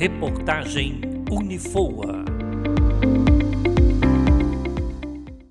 Reportagem Unifoa.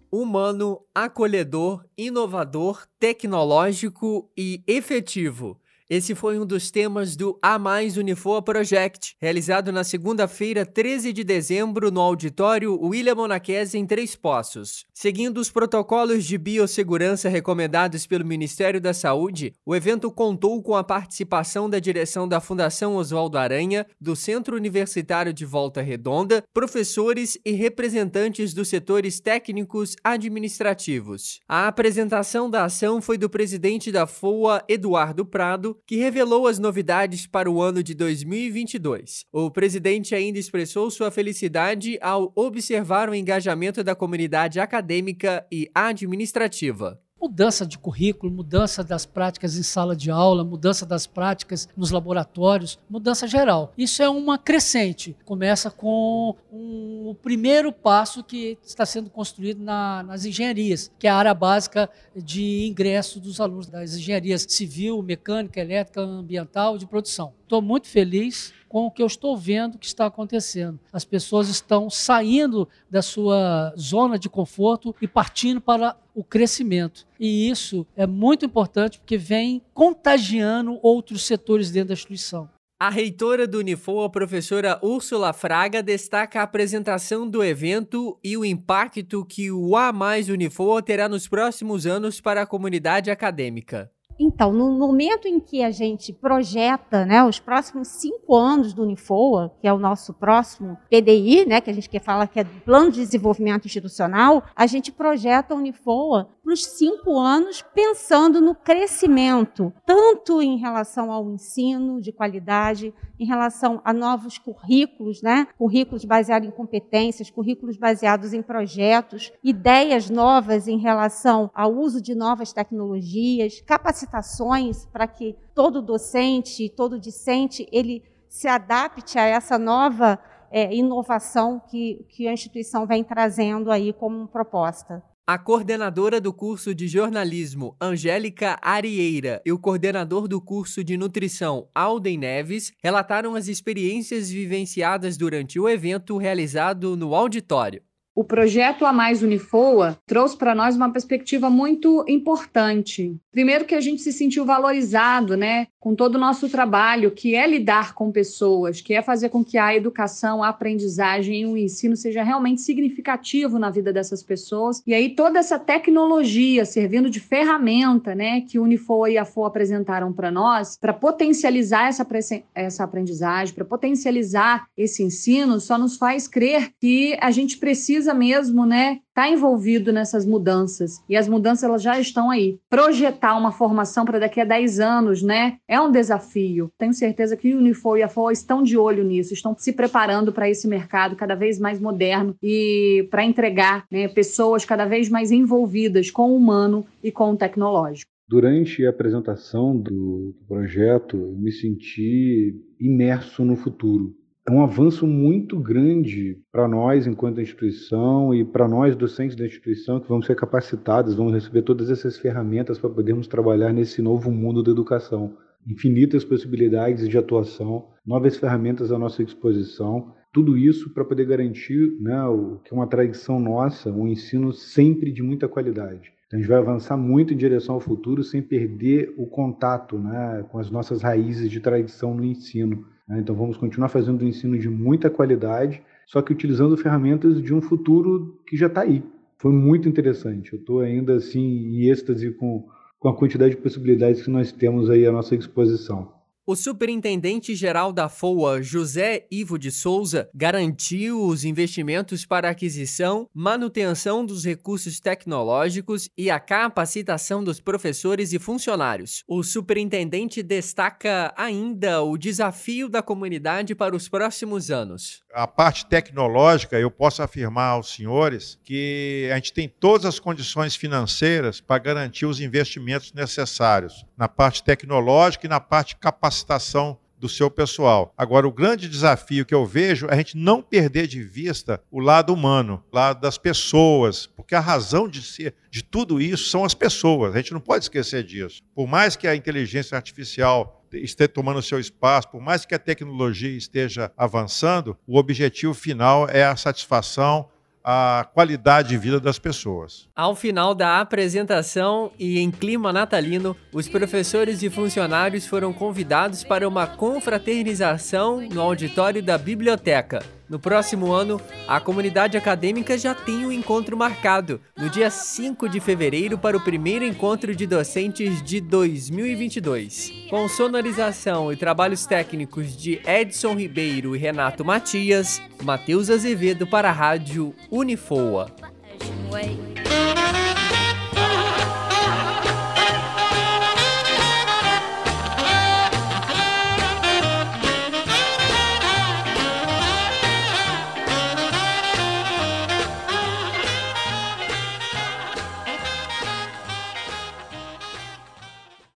Humano, acolhedor, inovador, tecnológico e efetivo. Esse foi um dos temas do A Mais Unifoa Project, realizado na segunda-feira, 13 de dezembro, no auditório William Monachese, em Três Poços. Seguindo os protocolos de biossegurança recomendados pelo Ministério da Saúde, o evento contou com a participação da direção da Fundação Oswaldo Aranha, do Centro Universitário de Volta Redonda, professores e representantes dos setores técnicos administrativos. A apresentação da ação foi do presidente da FOA, Eduardo Prado, que revelou as novidades para o ano de 2022. O presidente ainda expressou sua felicidade ao observar o engajamento da comunidade acadêmica e administrativa. Mudança de currículo, mudança das práticas em sala de aula, mudança das práticas nos laboratórios, mudança geral. Isso é uma crescente. Começa com um, o primeiro passo que está sendo construído na, nas engenharias, que é a área básica de ingresso dos alunos das engenharias civil, mecânica, elétrica, ambiental e de produção. Estou muito feliz com o que eu estou vendo que está acontecendo. As pessoas estão saindo da sua zona de conforto e partindo para o crescimento. E isso é muito importante porque vem contagiando outros setores dentro da instituição. A reitora do Unifor, a professora Úrsula Fraga, destaca a apresentação do evento e o impacto que o A Mais Unifor terá nos próximos anos para a comunidade acadêmica. Então, no momento em que a gente projeta né, os próximos cinco anos do Unifoa, que é o nosso próximo PDI, né, que a gente quer falar que é Plano de Desenvolvimento Institucional, a gente projeta o Unifoa para os cinco anos pensando no crescimento, tanto em relação ao ensino de qualidade, em relação a novos currículos, né, currículos baseados em competências, currículos baseados em projetos, ideias novas em relação ao uso de novas tecnologias, capacitações para que todo docente, todo discente, ele se adapte a essa nova é, inovação que, que a instituição vem trazendo aí como proposta. A coordenadora do curso de jornalismo, Angélica Arieira, e o coordenador do curso de nutrição, Alden Neves, relataram as experiências vivenciadas durante o evento realizado no auditório. O projeto A Mais Unifoa trouxe para nós uma perspectiva muito importante. Primeiro que a gente se sentiu valorizado, né, com todo o nosso trabalho, que é lidar com pessoas, que é fazer com que a educação, a aprendizagem e o ensino seja realmente significativo na vida dessas pessoas. E aí toda essa tecnologia servindo de ferramenta, né, que o Unifoa e a FOA apresentaram para nós, para potencializar essa, essa aprendizagem, para potencializar esse ensino, só nos faz crer que a gente precisa mesmo, né, estar tá envolvido nessas mudanças. E as mudanças elas já estão aí. Projetar uma formação para daqui a 10 anos, né, é um desafio. Tenho certeza que o Unifor e a FOA estão de olho nisso, estão se preparando para esse mercado cada vez mais moderno e para entregar, né, pessoas cada vez mais envolvidas com o humano e com o tecnológico. Durante a apresentação do projeto, me senti imerso no futuro é um avanço muito grande para nós, enquanto instituição, e para nós, docentes da instituição, que vamos ser capacitados, vamos receber todas essas ferramentas para podermos trabalhar nesse novo mundo da educação. Infinitas possibilidades de atuação, novas ferramentas à nossa disposição, tudo isso para poder garantir né, o que é uma tradição nossa, um ensino sempre de muita qualidade. Então, a gente vai avançar muito em direção ao futuro sem perder o contato né, com as nossas raízes de tradição no ensino. Né? Então vamos continuar fazendo um ensino de muita qualidade, só que utilizando ferramentas de um futuro que já está aí. Foi muito interessante. Eu estou ainda assim em êxtase com, com a quantidade de possibilidades que nós temos aí à nossa disposição. O superintendente-geral da FOA, José Ivo de Souza, garantiu os investimentos para aquisição, manutenção dos recursos tecnológicos e a capacitação dos professores e funcionários. O superintendente destaca ainda o desafio da comunidade para os próximos anos. A parte tecnológica, eu posso afirmar aos senhores que a gente tem todas as condições financeiras para garantir os investimentos necessários na parte tecnológica e na parte capacitação capacitação do seu pessoal. Agora, o grande desafio que eu vejo é a gente não perder de vista o lado humano, o lado das pessoas, porque a razão de ser de tudo isso são as pessoas. A gente não pode esquecer disso. Por mais que a inteligência artificial esteja tomando seu espaço, por mais que a tecnologia esteja avançando, o objetivo final é a satisfação a qualidade de vida das pessoas. Ao final da apresentação e em clima natalino, os professores e funcionários foram convidados para uma confraternização no auditório da biblioteca. No próximo ano, a comunidade acadêmica já tem um encontro marcado, no dia 5 de fevereiro, para o primeiro encontro de docentes de 2022. Com sonorização e trabalhos técnicos de Edson Ribeiro e Renato Matias, Matheus Azevedo para a Rádio Unifoa.